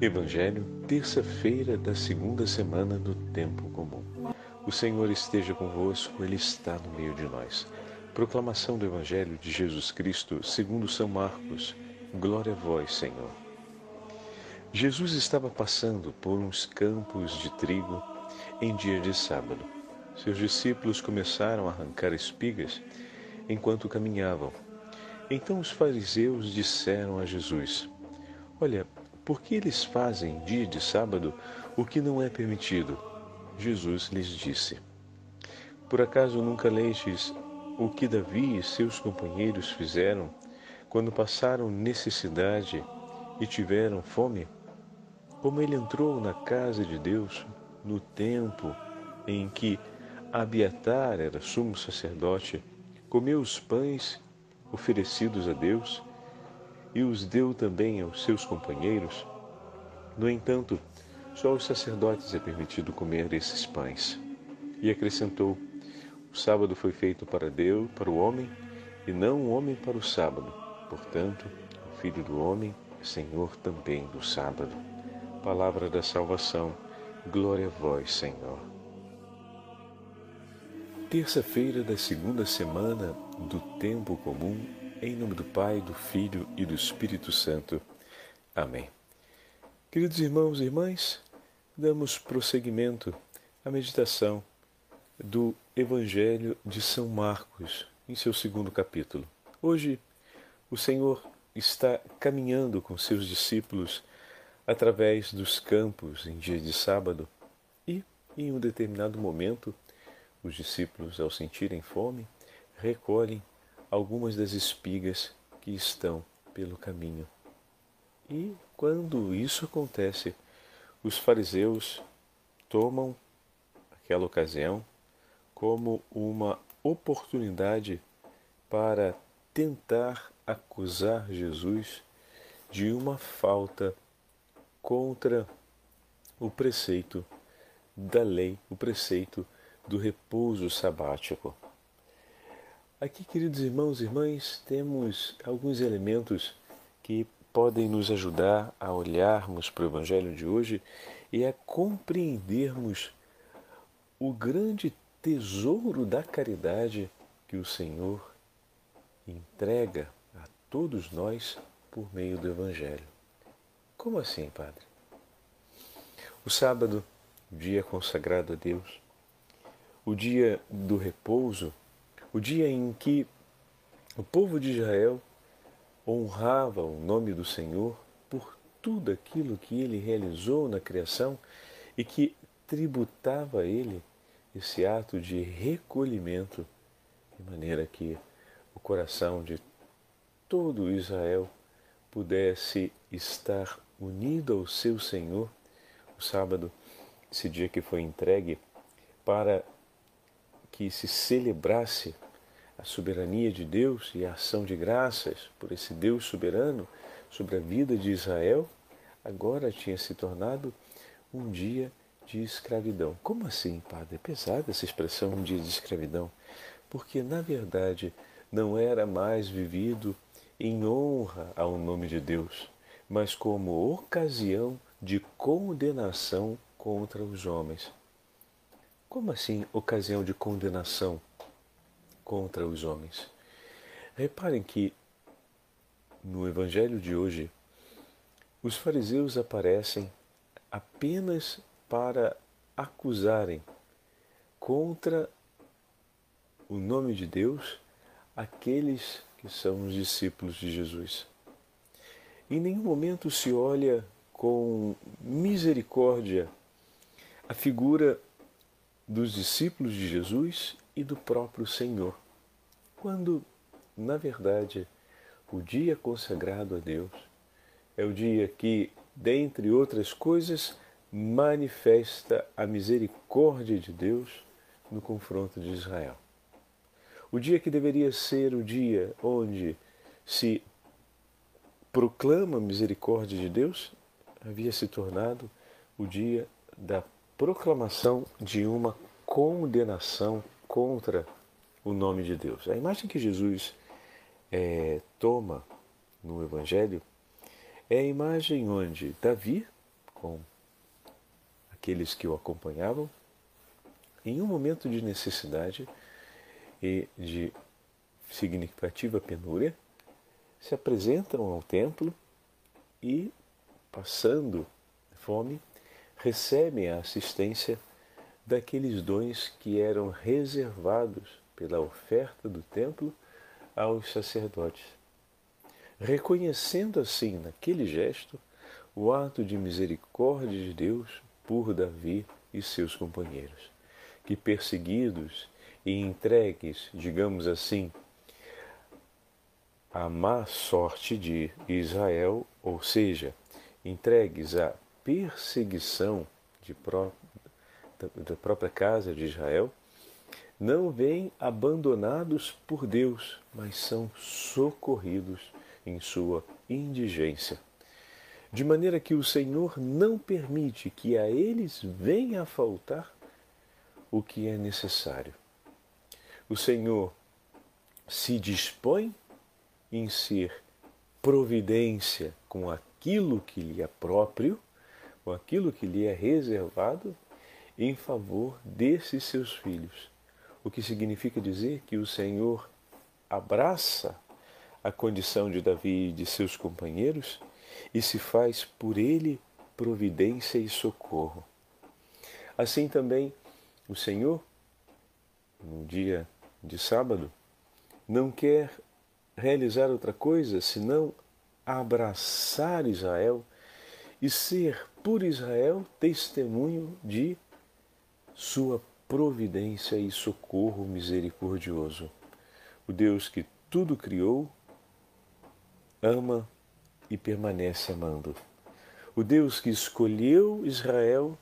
Evangelho, terça-feira da segunda semana do Tempo Comum. O Senhor esteja convosco, Ele está no meio de nós. Proclamação do Evangelho de Jesus Cristo, segundo São Marcos. Glória a vós, Senhor. Jesus estava passando por uns campos de trigo em dia de sábado. Seus discípulos começaram a arrancar espigas enquanto caminhavam. Então os fariseus disseram a Jesus: Olha, por que eles fazem dia de sábado o que não é permitido? Jesus lhes disse: Por acaso nunca lestes o que Davi e seus companheiros fizeram quando passaram necessidade e tiveram fome? Como ele entrou na casa de Deus no tempo em que Abiatar era sumo sacerdote, comeu os pães oferecidos a Deus e os deu também aos seus companheiros. No entanto, só aos sacerdotes é permitido comer esses pães. E acrescentou: O sábado foi feito para Deus, para o homem, e não o homem para o sábado. Portanto, o Filho do homem é Senhor também do sábado. Palavra da salvação. Glória a vós, Senhor. Terça-feira da segunda semana do tempo comum em nome do Pai, do Filho e do Espírito Santo. Amém. Queridos irmãos e irmãs, damos prosseguimento à meditação do Evangelho de São Marcos, em seu segundo capítulo. Hoje, o Senhor está caminhando com seus discípulos através dos campos em dia de sábado e, em um determinado momento, os discípulos, ao sentirem fome, recolhem algumas das espigas que estão pelo caminho. E quando isso acontece, os fariseus tomam aquela ocasião como uma oportunidade para tentar acusar Jesus de uma falta contra o preceito da lei, o preceito do repouso sabático. Aqui, queridos irmãos e irmãs, temos alguns elementos que podem nos ajudar a olharmos para o Evangelho de hoje e a compreendermos o grande tesouro da caridade que o Senhor entrega a todos nós por meio do Evangelho. Como assim, Padre? O sábado, dia consagrado a Deus, o dia do repouso, o dia em que o povo de Israel honrava o nome do Senhor por tudo aquilo que ele realizou na criação e que tributava a ele esse ato de recolhimento, de maneira que o coração de todo Israel pudesse estar unido ao seu Senhor. O sábado, esse dia que foi entregue para que se celebrasse a soberania de Deus e a ação de graças por esse Deus soberano sobre a vida de Israel, agora tinha se tornado um dia de escravidão. Como assim, padre? É pesada essa expressão, um dia de escravidão, porque na verdade não era mais vivido em honra ao nome de Deus, mas como ocasião de condenação contra os homens. Como assim ocasião de condenação contra os homens? Reparem que no Evangelho de hoje, os fariseus aparecem apenas para acusarem contra o nome de Deus aqueles que são os discípulos de Jesus. Em nenhum momento se olha com misericórdia a figura dos discípulos de Jesus e do próprio Senhor, quando, na verdade, o dia consagrado a Deus é o dia que, dentre outras coisas, manifesta a misericórdia de Deus no confronto de Israel. O dia que deveria ser o dia onde se proclama a misericórdia de Deus havia se tornado o dia da proclamação de uma condenação contra o nome de Deus. A imagem que Jesus é, toma no Evangelho é a imagem onde Davi, com aqueles que o acompanhavam, em um momento de necessidade e de significativa penúria, se apresentam ao templo e, passando fome, recebem a assistência daqueles dons que eram reservados pela oferta do templo aos sacerdotes. Reconhecendo assim, naquele gesto, o ato de misericórdia de Deus por Davi e seus companheiros, que perseguidos e entregues, digamos assim, à má sorte de Israel, ou seja, entregues à perseguição pró da própria casa de Israel, não vêm abandonados por Deus, mas são socorridos em sua indigência. De maneira que o Senhor não permite que a eles venha a faltar o que é necessário. O Senhor se dispõe em ser providência com aquilo que lhe é próprio, com aquilo que lhe é reservado, em favor desses seus filhos. O que significa dizer que o Senhor abraça a condição de Davi e de seus companheiros e se faz por ele providência e socorro. Assim também o Senhor, no dia de sábado, não quer realizar outra coisa senão abraçar Israel e ser por Israel testemunho de sua providência e socorro misericordioso. O Deus que tudo criou, ama e permanece amando. O Deus que escolheu Israel,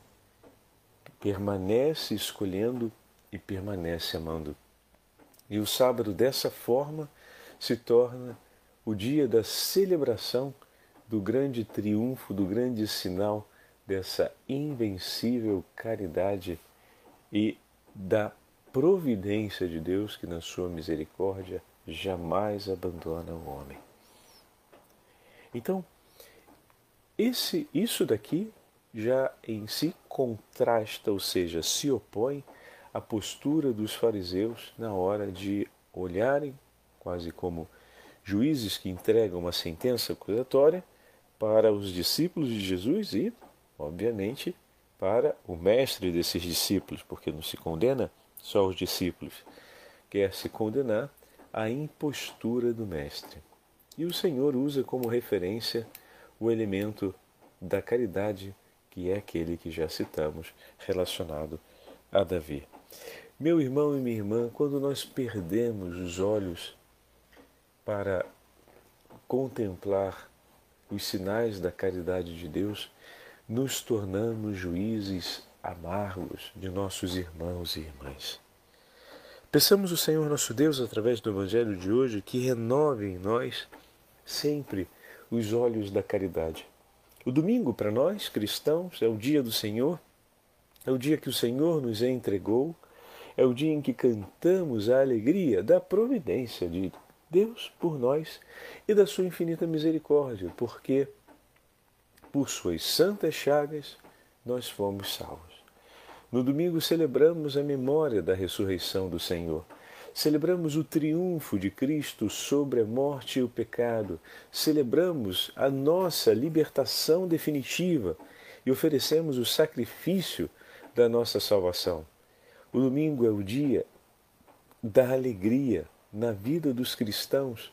permanece escolhendo e permanece amando. E o sábado, dessa forma, se torna o dia da celebração do grande triunfo, do grande sinal dessa invencível caridade e da providência de Deus que, na sua misericórdia, jamais abandona o homem. Então, esse, isso daqui já em si contrasta, ou seja, se opõe à postura dos fariseus na hora de olharem quase como juízes que entregam uma sentença acusatória para os discípulos de Jesus e, obviamente, para o mestre desses discípulos, porque não se condena só os discípulos, quer se condenar a impostura do mestre. E o Senhor usa como referência o elemento da caridade, que é aquele que já citamos, relacionado a Davi. Meu irmão e minha irmã, quando nós perdemos os olhos para contemplar os sinais da caridade de Deus, nos tornamos juízes amargos de nossos irmãos e irmãs. Peçamos o Senhor nosso Deus, através do Evangelho de hoje, que renove em nós sempre os olhos da caridade. O domingo, para nós cristãos, é o dia do Senhor, é o dia que o Senhor nos entregou, é o dia em que cantamos a alegria da providência de Deus por nós e da sua infinita misericórdia, porque por suas santas chagas nós fomos salvos. No domingo celebramos a memória da ressurreição do Senhor. Celebramos o triunfo de Cristo sobre a morte e o pecado. Celebramos a nossa libertação definitiva e oferecemos o sacrifício da nossa salvação. O domingo é o dia da alegria, na vida dos cristãos,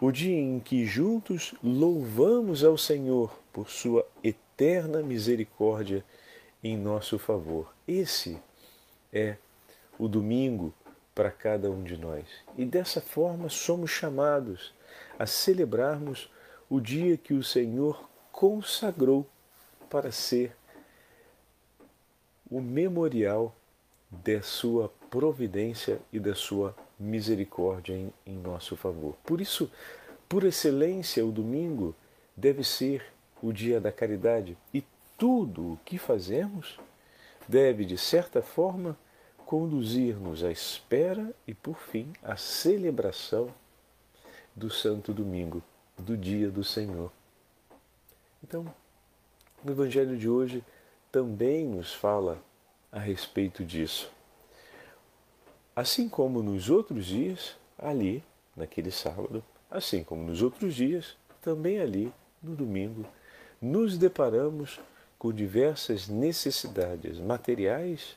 o dia em que juntos louvamos ao Senhor por sua eterna misericórdia em nosso favor. Esse é o domingo para cada um de nós. E dessa forma somos chamados a celebrarmos o dia que o Senhor consagrou para ser o memorial da sua providência e da sua misericórdia em, em nosso favor. Por isso, por excelência, o domingo deve ser o dia da caridade e tudo o que fazemos deve, de certa forma, conduzir-nos à espera e, por fim, à celebração do Santo Domingo, do dia do Senhor. Então, O Evangelho de hoje também nos fala a respeito disso. Assim como nos outros dias, ali, naquele sábado, assim como nos outros dias, também ali, no domingo, nos deparamos com diversas necessidades materiais,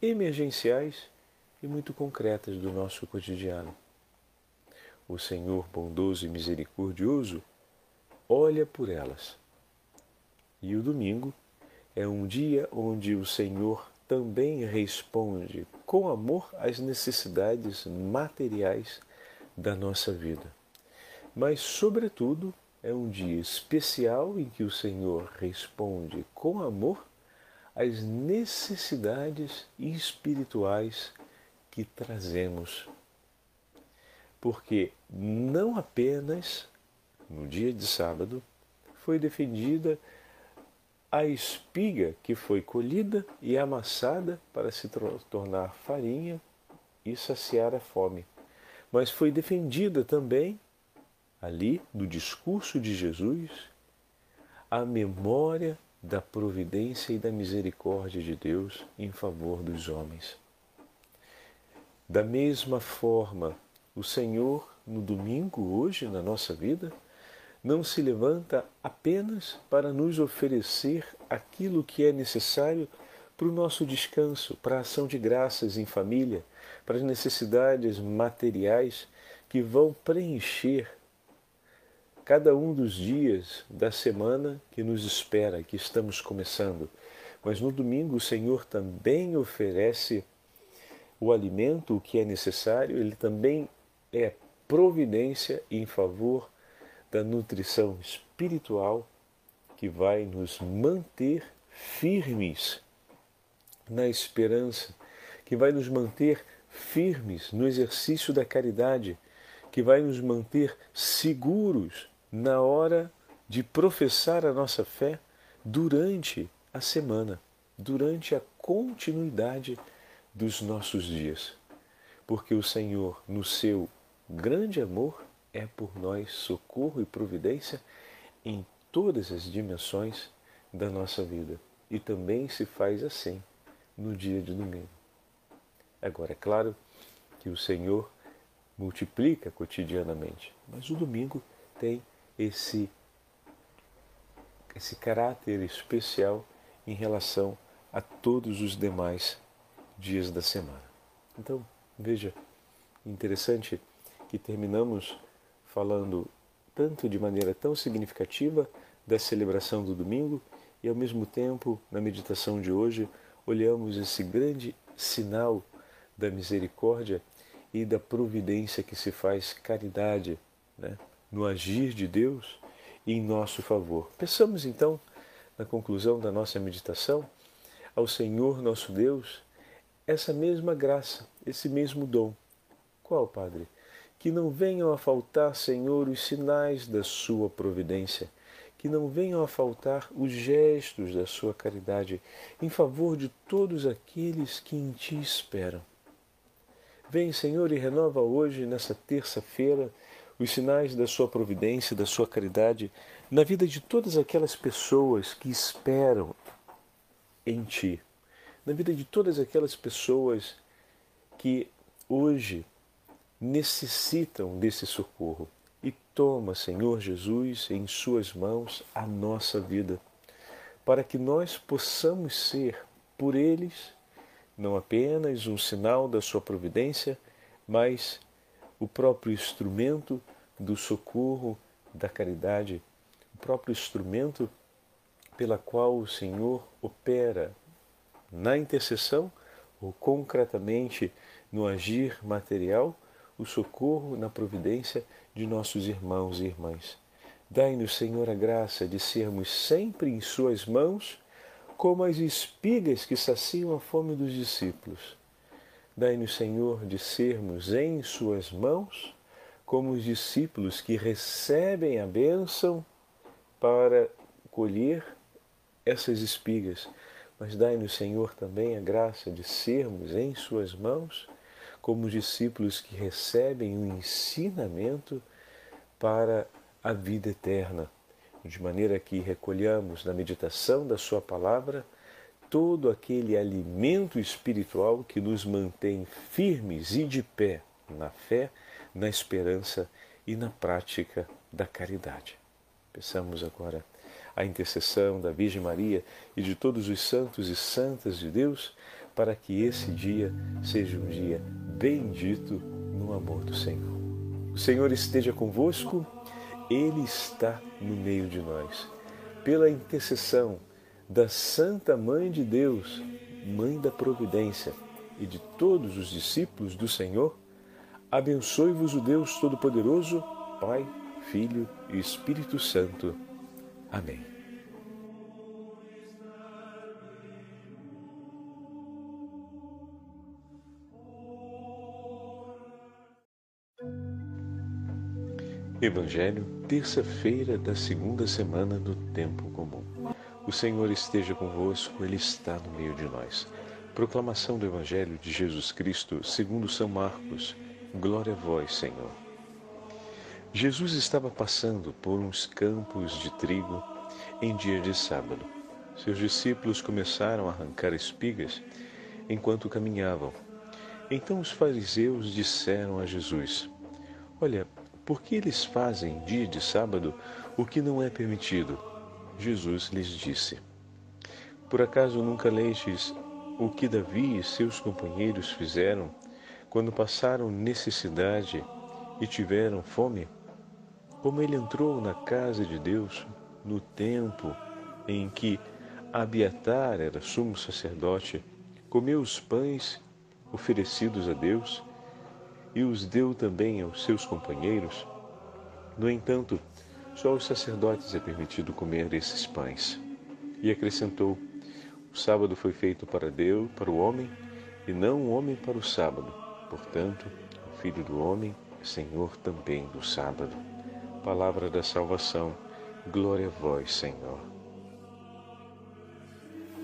emergenciais e muito concretas do nosso cotidiano. O Senhor bondoso e misericordioso olha por elas. E o domingo é um dia onde o Senhor também responde com amor às necessidades materiais da nossa vida. Mas, sobretudo, é um dia especial em que o Senhor responde com amor às necessidades espirituais que trazemos. Porque não apenas no dia de sábado foi defendida a espiga que foi colhida e amassada para se tornar farinha e saciar a fome, mas foi defendida também ali no discurso de Jesus, a memória da providência e da misericórdia de Deus em favor dos homens. Da mesma forma, o Senhor, no domingo, hoje, na nossa vida, não se levanta apenas para nos oferecer aquilo que é necessário para o nosso descanso, para a ação de graças em família, para as necessidades materiais que vão preencher cada um dos dias da semana que nos espera, que estamos começando. Mas no domingo o Senhor também oferece o alimento, o que é necessário, ele também é providência em favor da nutrição espiritual que vai nos manter firmes na esperança, que vai nos manter firmes no exercício da caridade, que vai nos manter seguros na hora de professar a nossa fé durante a semana, durante a continuidade dos nossos dias. Porque o Senhor, no seu grande amor, é por nós socorro e providência em todas as dimensões da nossa vida. E também se faz assim no dia de domingo. Agora, é claro que o Senhor multiplica cotidianamente, mas o domingo tem esse, esse caráter especial em relação a todos os demais dias da semana. Então, veja, interessante que terminamos falando tanto de maneira tão significativa da celebração do domingo e ao mesmo tempo, na meditação de hoje, olhamos esse grande sinal da misericórdia e da providência que se faz caridade, né? No agir de Deus em nosso favor. Peçamos então, na conclusão da nossa meditação, ao Senhor nosso Deus essa mesma graça, esse mesmo dom. Qual, Padre? Que não venham a faltar, Senhor, os sinais da Sua providência, que não venham a faltar os gestos da Sua caridade em favor de todos aqueles que em Ti esperam. Vem, Senhor, e renova hoje, nessa terça-feira, os sinais da sua providência, da sua caridade na vida de todas aquelas pessoas que esperam em Ti, na vida de todas aquelas pessoas que hoje necessitam desse socorro. E toma, Senhor Jesus, em Suas mãos a nossa vida, para que nós possamos ser, por eles, não apenas um sinal da Sua providência, mas o próprio instrumento do socorro, da caridade, o próprio instrumento pela qual o Senhor opera na intercessão ou concretamente no agir material, o socorro na providência de nossos irmãos e irmãs. Dai-nos, Senhor, a graça de sermos sempre em Suas mãos, como as espigas que saciam a fome dos discípulos Dai-nos, Senhor, de sermos em Suas mãos como os discípulos que recebem a bênção para colher essas espigas. Mas dai-nos, Senhor, também a graça de sermos em Suas mãos como os discípulos que recebem o ensinamento para a vida eterna. de maneira que recolhamos na meditação da Sua palavra todo aquele alimento espiritual que nos mantém firmes e de pé na fé, na esperança e na prática da caridade. Peçamos agora a intercessão da Virgem Maria e de todos os santos e santas de Deus para que esse dia seja um dia bendito no amor do Senhor. O Senhor esteja convosco, Ele está no meio de nós. Pela intercessão da Santa Mãe de Deus, Mãe da Providência, e de todos os discípulos do Senhor, abençoe-vos o Deus Todo-Poderoso, Pai, Filho e Espírito Santo. Amém. Evangelho, terça-feira da segunda semana do Tempo Comum. O Senhor esteja convosco, Ele está no meio de nós. Proclamação do Evangelho de Jesus Cristo, segundo São Marcos. Glória a vós, Senhor. Jesus estava passando por uns campos de trigo em dia de sábado. Seus discípulos começaram a arrancar espigas enquanto caminhavam. Então os fariseus disseram a Jesus: Olha, por que eles fazem dia de sábado o que não é permitido? Jesus lhes disse: Por acaso nunca leis o que Davi e seus companheiros fizeram quando passaram necessidade e tiveram fome? Como ele entrou na casa de Deus no tempo em que Abiatar era sumo sacerdote, comeu os pães oferecidos a Deus e os deu também aos seus companheiros. No entanto, só aos sacerdotes é permitido comer esses pães. E acrescentou: O sábado foi feito para Deus, para o homem, e não o homem para o sábado. Portanto, o Filho do homem é Senhor também do sábado. Palavra da salvação. Glória a vós, Senhor.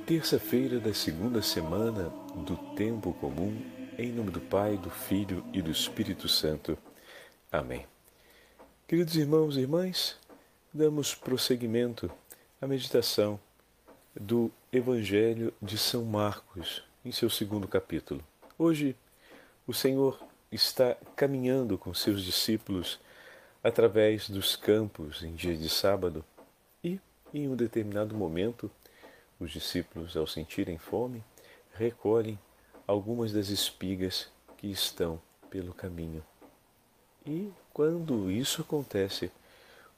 Terça-feira da segunda semana do tempo comum, em nome do Pai, do Filho e do Espírito Santo. Amém. Queridos irmãos e irmãs, damos prosseguimento à meditação do Evangelho de São Marcos, em seu segundo capítulo. Hoje, o Senhor está caminhando com seus discípulos através dos campos em dia de sábado e, em um determinado momento, os discípulos, ao sentirem fome, recolhem algumas das espigas que estão pelo caminho. E, quando isso acontece,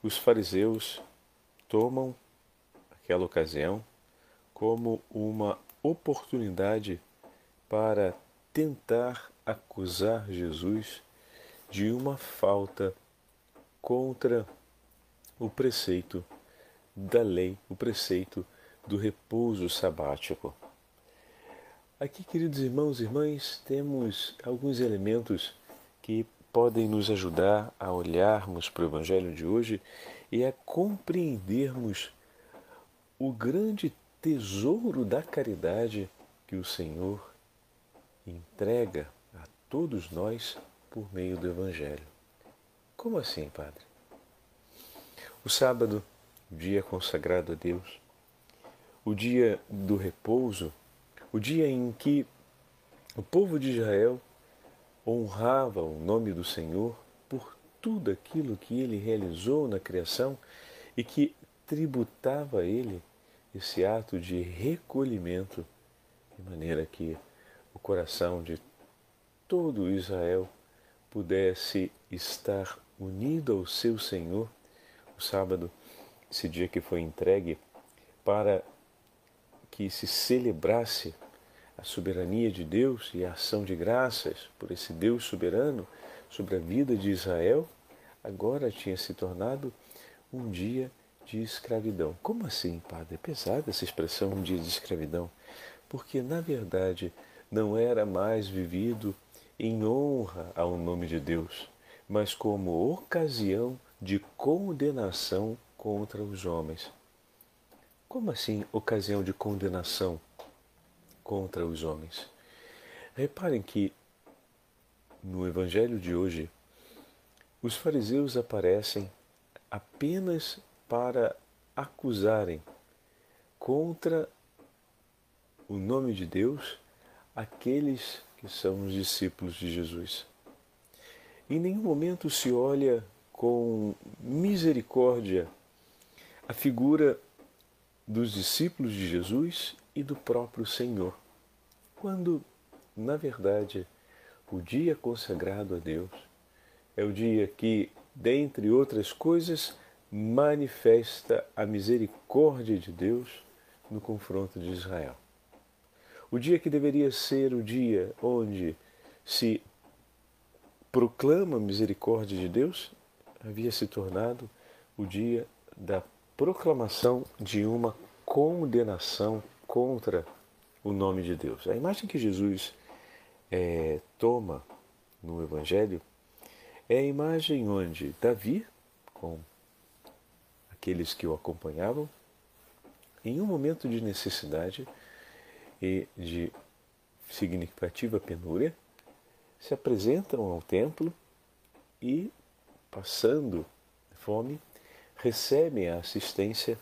os fariseus tomam aquela ocasião como uma oportunidade para tentar acusar Jesus de uma falta contra o preceito da lei, o preceito do repouso sabático. Aqui, queridos irmãos e irmãs, temos alguns elementos que podem nos ajudar a olharmos para o Evangelho de hoje e a compreendermos o grande tesouro da caridade que o Senhor entrega a todos nós por meio do Evangelho. Como assim, Padre? O sábado, dia consagrado a Deus, o dia do repouso, o dia em que o povo de Israel honrava o nome do Senhor por tudo aquilo que ele realizou na criação e que tributava a ele esse ato de recolhimento, de maneira que o coração de todo Israel pudesse estar unido ao seu Senhor. O sábado, esse dia que foi entregue para que se celebrasse soberania de Deus e a ação de graças por esse Deus soberano sobre a vida de Israel, agora tinha se tornado um dia de escravidão. Como assim, padre? É pesada essa expressão, um dia de escravidão, porque na verdade não era mais vivido em honra ao nome de Deus, mas como ocasião de condenação contra os homens. Como assim ocasião de condenação contra os homens. Reparem que no Evangelho de hoje, os fariseus aparecem apenas para acusarem contra o nome de Deus aqueles que são os discípulos de Jesus. Em nenhum momento se olha com misericórdia a figura dos discípulos de Jesus e do próprio Senhor, quando, na verdade, o dia consagrado a Deus é o dia que, dentre outras coisas, manifesta a misericórdia de Deus no confronto de Israel. O dia que deveria ser o dia onde se proclama a misericórdia de Deus havia se tornado o dia da proclamação de uma condenação contra o nome de Deus. A imagem que Jesus é, toma no Evangelho é a imagem onde Davi, com aqueles que o acompanhavam, em um momento de necessidade e de significativa penúria, se apresentam ao templo e, passando fome, recebem a assistência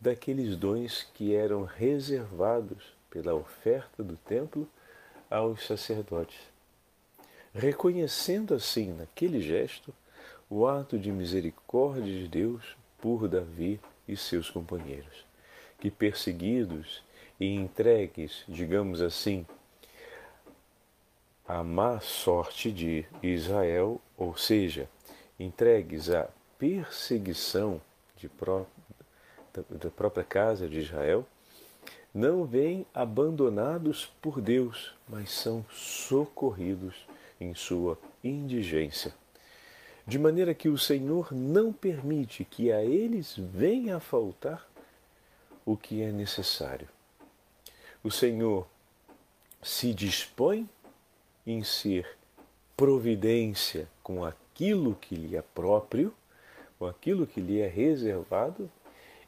daqueles dons que eram reservados pela oferta do templo aos sacerdotes. Reconhecendo assim, naquele gesto, o ato de misericórdia de Deus por Davi e seus companheiros, que perseguidos e entregues, digamos assim, a má sorte de Israel, ou seja, entregues à perseguição pró da própria casa de Israel, não vêm abandonados por Deus, mas são socorridos em sua indigência. De maneira que o Senhor não permite que a eles venha a faltar o que é necessário. O Senhor se dispõe em ser providência com aquilo que lhe é próprio, com aquilo que lhe é reservado,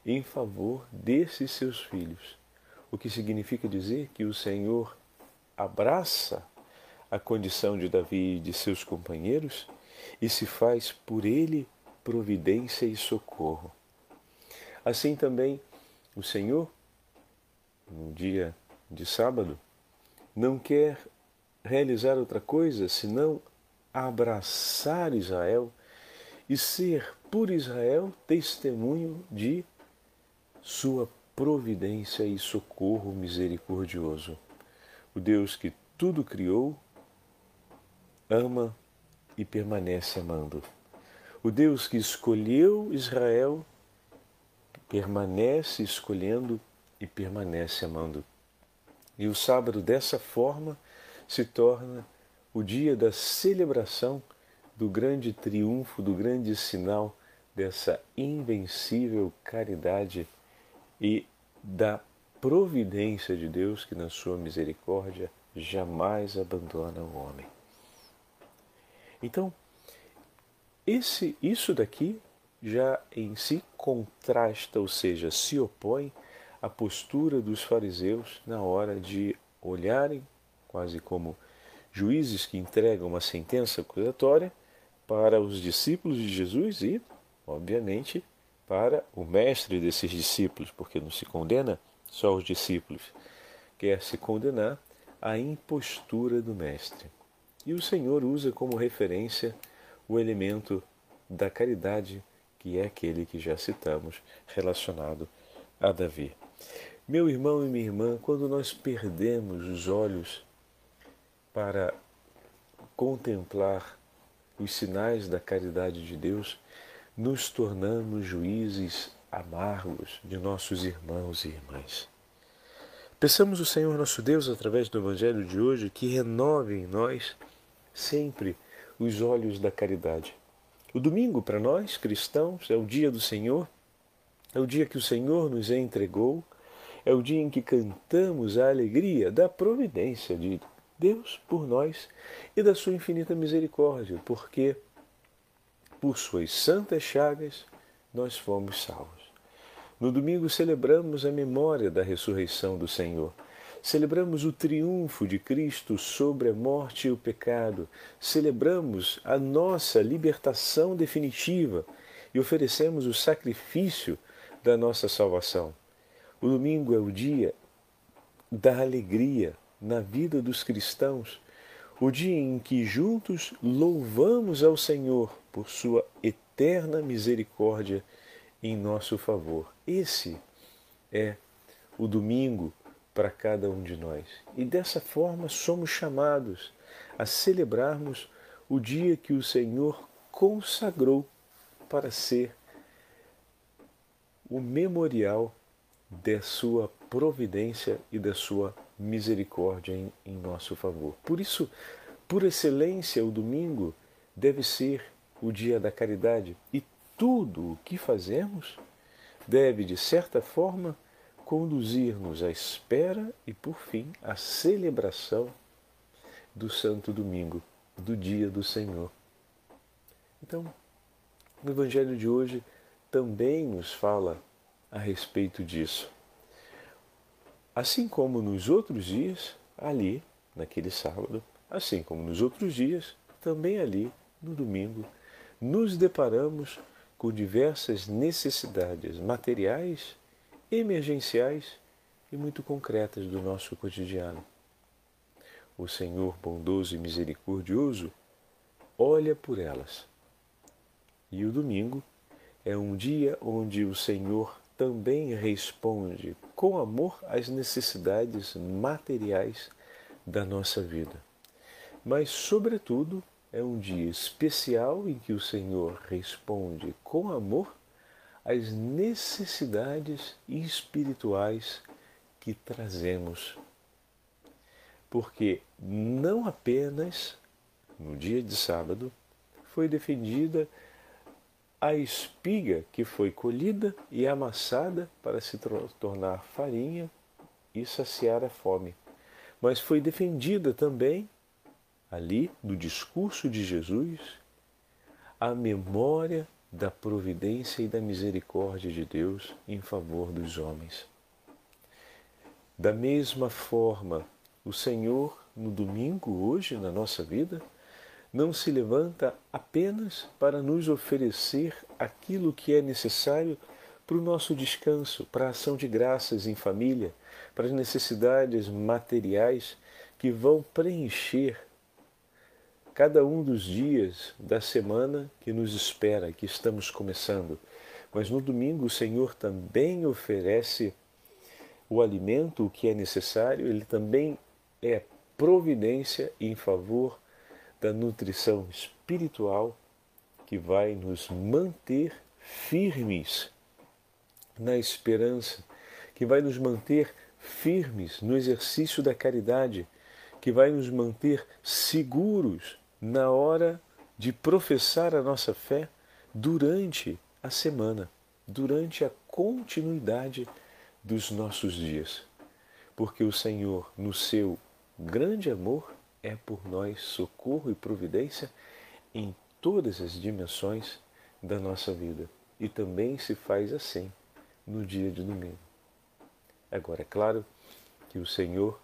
em favor desses seus filhos. O que significa dizer que o Senhor abraça a condição de Davi e de seus companheiros e se faz por ele providência e socorro. Assim também o Senhor, no dia de sábado, não quer realizar outra coisa senão abraçar Israel e ser por Israel testemunho de sua providência e socorro misericordioso. O Deus que tudo criou, ama e permanece amando. O Deus que escolheu Israel, permanece escolhendo e permanece amando. E o sábado, dessa forma, se torna o dia da celebração do grande triunfo, do grande sinal dessa invencível caridade e da providência de Deus que, na sua misericórdia, jamais abandona o homem. Então, esse, isso daqui já em si contrasta, ou seja, se opõe à postura dos fariseus na hora de olharem quase como juízes que entregam uma sentença acusatória para os discípulos de Jesus e, obviamente, para o mestre desses discípulos, porque não se condena só os discípulos, quer se condenar a impostura do mestre. E o Senhor usa como referência o elemento da caridade, que é aquele que já citamos, relacionado a Davi. Meu irmão e minha irmã, quando nós perdemos os olhos para contemplar os sinais da caridade de Deus, nos tornamos juízes amargos de nossos irmãos e irmãs. Peçamos o Senhor nosso Deus, através do Evangelho de hoje, que renove em nós sempre os olhos da caridade. O domingo, para nós cristãos, é o dia do Senhor, é o dia que o Senhor nos entregou, é o dia em que cantamos a alegria da providência de Deus por nós e da sua infinita misericórdia, porque por suas santas chagas nós fomos salvos. No domingo celebramos a memória da ressurreição do Senhor. Celebramos o triunfo de Cristo sobre a morte e o pecado. Celebramos a nossa libertação definitiva e oferecemos o sacrifício da nossa salvação. O domingo é o dia da alegria na vida dos cristãos, o dia em que juntos louvamos ao Senhor por sua eterna misericórdia em nosso favor. Esse é o domingo para cada um de nós. E dessa forma somos chamados a celebrarmos o dia que o Senhor consagrou para ser o memorial da sua providência e da sua misericórdia em, em nosso favor. Por isso, por excelência, o domingo deve ser o dia da caridade e tudo o que fazemos deve, de certa forma, conduzir-nos à espera e, por fim, à celebração do Santo Domingo, do dia do Senhor. Então, o Evangelho de hoje também nos fala a respeito disso. Assim como nos outros dias, ali, naquele sábado, assim como nos outros dias, também ali, no domingo, nos deparamos com diversas necessidades materiais, emergenciais e muito concretas do nosso cotidiano. O Senhor bondoso e misericordioso olha por elas. E o domingo é um dia onde o Senhor também responde com amor às necessidades materiais da nossa vida. Mas, sobretudo, é um dia especial em que o Senhor responde com amor às necessidades espirituais que trazemos. Porque não apenas no dia de sábado foi defendida a espiga que foi colhida e amassada para se tornar farinha e saciar a fome, mas foi defendida também ali no discurso de Jesus, a memória da providência e da misericórdia de Deus em favor dos homens. Da mesma forma, o Senhor, no domingo, hoje, na nossa vida, não se levanta apenas para nos oferecer aquilo que é necessário para o nosso descanso, para a ação de graças em família, para as necessidades materiais que vão preencher cada um dos dias da semana que nos espera, que estamos começando. Mas no domingo o Senhor também oferece o alimento, o que é necessário, ele também é providência em favor da nutrição espiritual que vai nos manter firmes na esperança, que vai nos manter firmes no exercício da caridade, que vai nos manter seguros na hora de professar a nossa fé durante a semana, durante a continuidade dos nossos dias. Porque o Senhor, no seu grande amor, é por nós socorro e providência em todas as dimensões da nossa vida. E também se faz assim no dia de domingo. Agora, é claro que o Senhor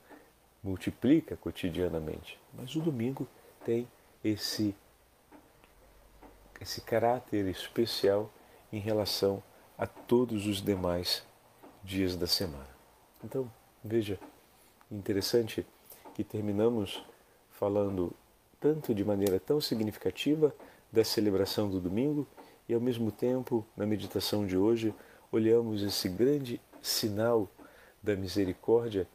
multiplica cotidianamente, mas o domingo tem esse, esse caráter especial em relação a todos os demais dias da semana. Então, veja, interessante que terminamos falando tanto de maneira tão significativa da celebração do domingo e ao mesmo tempo, na meditação de hoje, olhamos esse grande sinal da misericórdia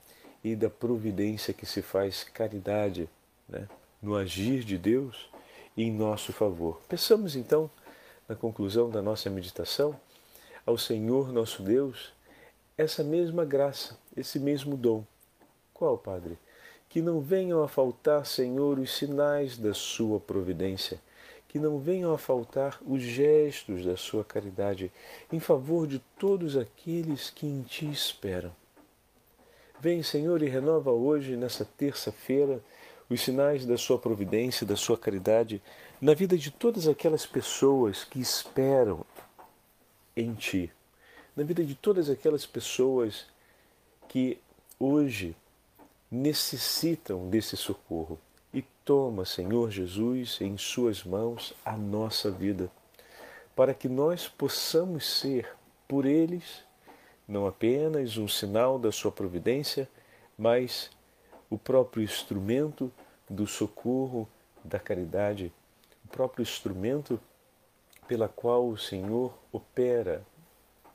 e da providência que se faz caridade, né? no agir de Deus em nosso favor. Peçamos então, na conclusão da nossa meditação, ao Senhor nosso Deus essa mesma graça, esse mesmo dom. Qual, Padre? Que não venham a faltar, Senhor, os sinais da Sua providência, que não venham a faltar os gestos da Sua caridade em favor de todos aqueles que em Ti esperam. Vem, Senhor, e renova hoje, nessa terça-feira, os sinais da sua providência, da sua caridade na vida de todas aquelas pessoas que esperam em Ti, na vida de todas aquelas pessoas que hoje necessitam desse socorro. E toma, Senhor Jesus, em Suas mãos a nossa vida, para que nós possamos ser por eles, não apenas um sinal da sua providência, mas o próprio instrumento do socorro, da caridade, o próprio instrumento pela qual o Senhor opera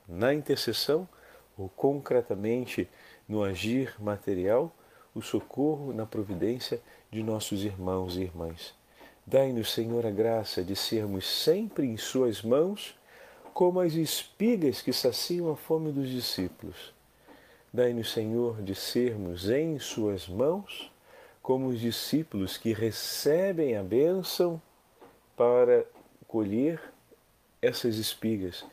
na intercessão ou concretamente no agir material, o socorro na providência de nossos irmãos e irmãs. Dai-nos, Senhor, a graça de sermos sempre em Suas mãos, como as espigas que saciam a fome dos discípulos. Dai-nos, Senhor, de sermos em Suas mãos, como os discípulos que recebem a bênção para colher essas espigas.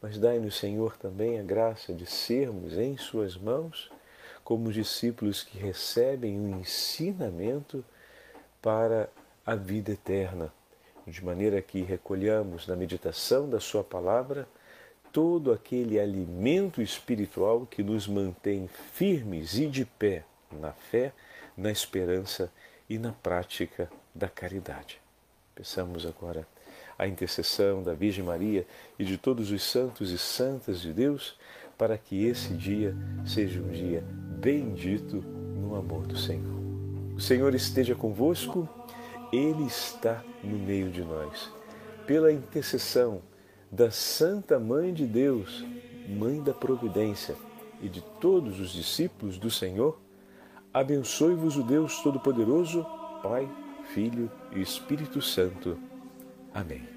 Mas dai-nos, Senhor, também a graça de sermos em Suas mãos, como os discípulos que recebem o ensinamento para a vida eterna, de maneira que recolhamos na meditação da Sua palavra todo aquele alimento espiritual que nos mantém firmes e de pé na fé, na esperança e na prática da caridade. Peçamos agora a intercessão da Virgem Maria e de todos os santos e santas de Deus para que esse dia seja um dia bendito no amor do Senhor. O Senhor esteja convosco ele está no meio de nós. Pela intercessão da Santa Mãe de Deus, Mãe da Providência e de todos os discípulos do Senhor, abençoe-vos o Deus Todo-Poderoso, Pai, Filho e Espírito Santo. Amém.